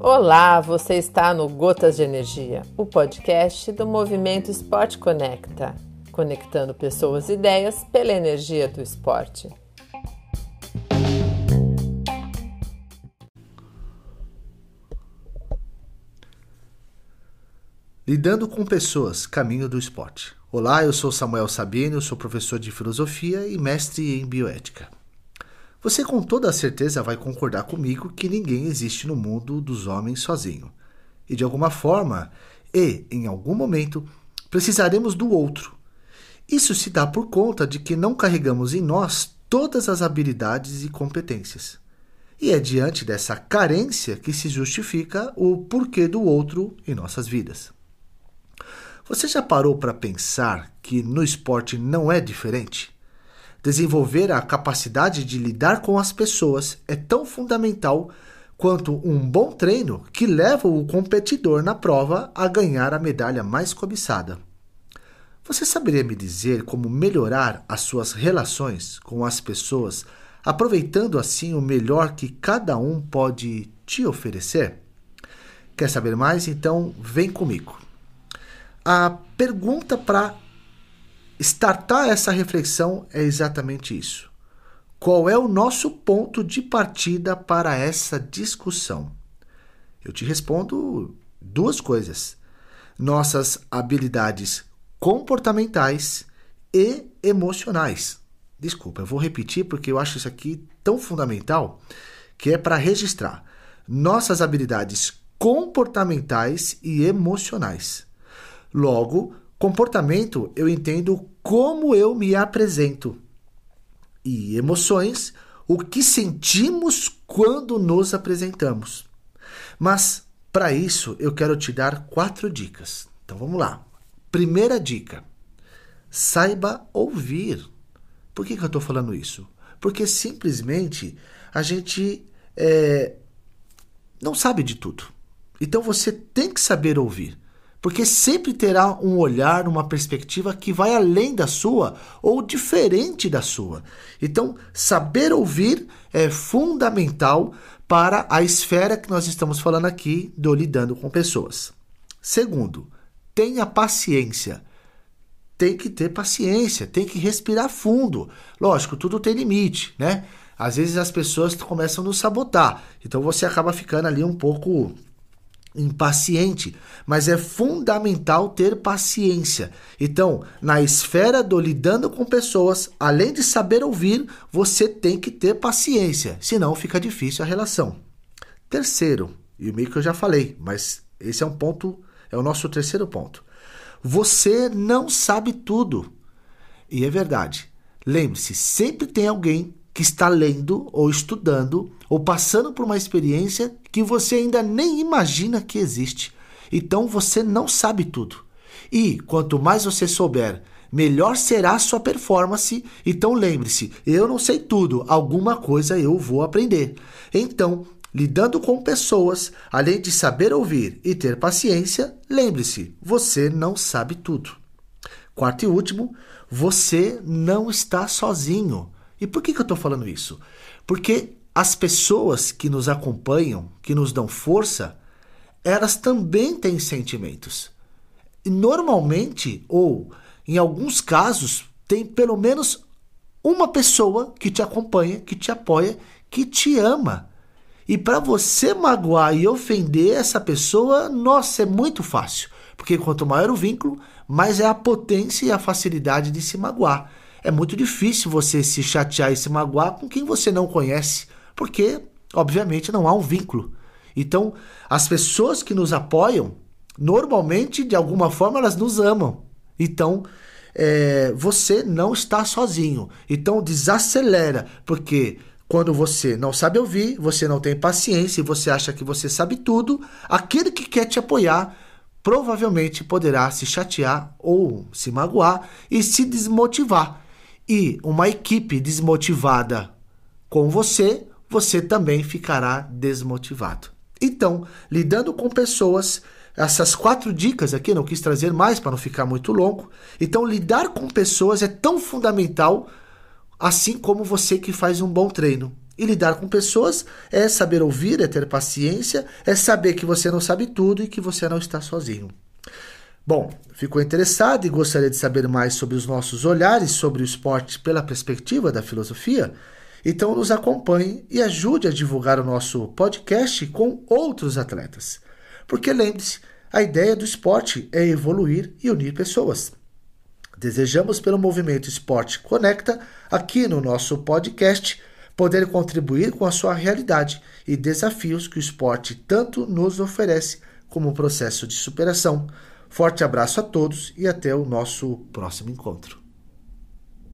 Olá, você está no Gotas de Energia, o podcast do Movimento Esporte Conecta, conectando pessoas e ideias pela energia do esporte. Lidando com pessoas, caminho do esporte. Olá, eu sou Samuel Sabino, sou professor de filosofia e mestre em bioética. Você com toda certeza vai concordar comigo que ninguém existe no mundo dos homens sozinho. E de alguma forma, e em algum momento, precisaremos do outro. Isso se dá por conta de que não carregamos em nós todas as habilidades e competências. E é diante dessa carência que se justifica o porquê do outro em nossas vidas. Você já parou para pensar que no esporte não é diferente? Desenvolver a capacidade de lidar com as pessoas é tão fundamental quanto um bom treino que leva o competidor na prova a ganhar a medalha mais cobiçada. Você saberia me dizer como melhorar as suas relações com as pessoas, aproveitando assim o melhor que cada um pode te oferecer? Quer saber mais? Então vem comigo. A pergunta para startar essa reflexão é exatamente isso. Qual é o nosso ponto de partida para essa discussão? Eu te respondo duas coisas: nossas habilidades comportamentais e emocionais. Desculpa, eu vou repetir porque eu acho isso aqui tão fundamental que é para registrar nossas habilidades comportamentais e emocionais. Logo, comportamento eu entendo como eu me apresento. E emoções, o que sentimos quando nos apresentamos. Mas, para isso, eu quero te dar quatro dicas. Então vamos lá. Primeira dica: saiba ouvir. Por que, que eu estou falando isso? Porque simplesmente a gente é, não sabe de tudo. Então você tem que saber ouvir porque sempre terá um olhar, uma perspectiva que vai além da sua ou diferente da sua. Então, saber ouvir é fundamental para a esfera que nós estamos falando aqui do lidando com pessoas. Segundo, tenha paciência. Tem que ter paciência, tem que respirar fundo. Lógico, tudo tem limite, né? Às vezes as pessoas começam a nos sabotar, então você acaba ficando ali um pouco impaciente, mas é fundamental ter paciência. Então, na esfera do lidando com pessoas, além de saber ouvir, você tem que ter paciência, senão fica difícil a relação. Terceiro, e meio que eu já falei, mas esse é um ponto, é o nosso terceiro ponto. Você não sabe tudo. E é verdade. Lembre-se, sempre tem alguém que está lendo ou estudando ou passando por uma experiência que você ainda nem imagina que existe. Então você não sabe tudo. E quanto mais você souber, melhor será a sua performance. Então lembre-se, eu não sei tudo, alguma coisa eu vou aprender. Então, lidando com pessoas, além de saber ouvir e ter paciência, lembre-se, você não sabe tudo. Quarto e último, você não está sozinho. E por que, que eu estou falando isso? Porque as pessoas que nos acompanham, que nos dão força, elas também têm sentimentos. E normalmente, ou em alguns casos, tem pelo menos uma pessoa que te acompanha, que te apoia, que te ama. E para você magoar e ofender essa pessoa, nossa, é muito fácil. Porque quanto maior o vínculo, mais é a potência e a facilidade de se magoar é muito difícil você se chatear e se magoar com quem você não conhece, porque, obviamente, não há um vínculo. Então, as pessoas que nos apoiam, normalmente, de alguma forma, elas nos amam. Então, é, você não está sozinho. Então, desacelera, porque quando você não sabe ouvir, você não tem paciência e você acha que você sabe tudo, aquele que quer te apoiar provavelmente poderá se chatear ou se magoar e se desmotivar e uma equipe desmotivada com você, você também ficará desmotivado. Então, lidando com pessoas, essas quatro dicas aqui, não quis trazer mais para não ficar muito longo. Então, lidar com pessoas é tão fundamental assim como você que faz um bom treino. E lidar com pessoas é saber ouvir, é ter paciência, é saber que você não sabe tudo e que você não está sozinho. Bom, ficou interessado e gostaria de saber mais sobre os nossos olhares sobre o esporte pela perspectiva da filosofia? Então nos acompanhe e ajude a divulgar o nosso podcast com outros atletas. Porque lembre-se, a ideia do esporte é evoluir e unir pessoas. Desejamos pelo movimento Esporte Conecta, aqui no nosso podcast, poder contribuir com a sua realidade e desafios que o esporte tanto nos oferece como processo de superação. Forte abraço a todos e até o nosso próximo encontro.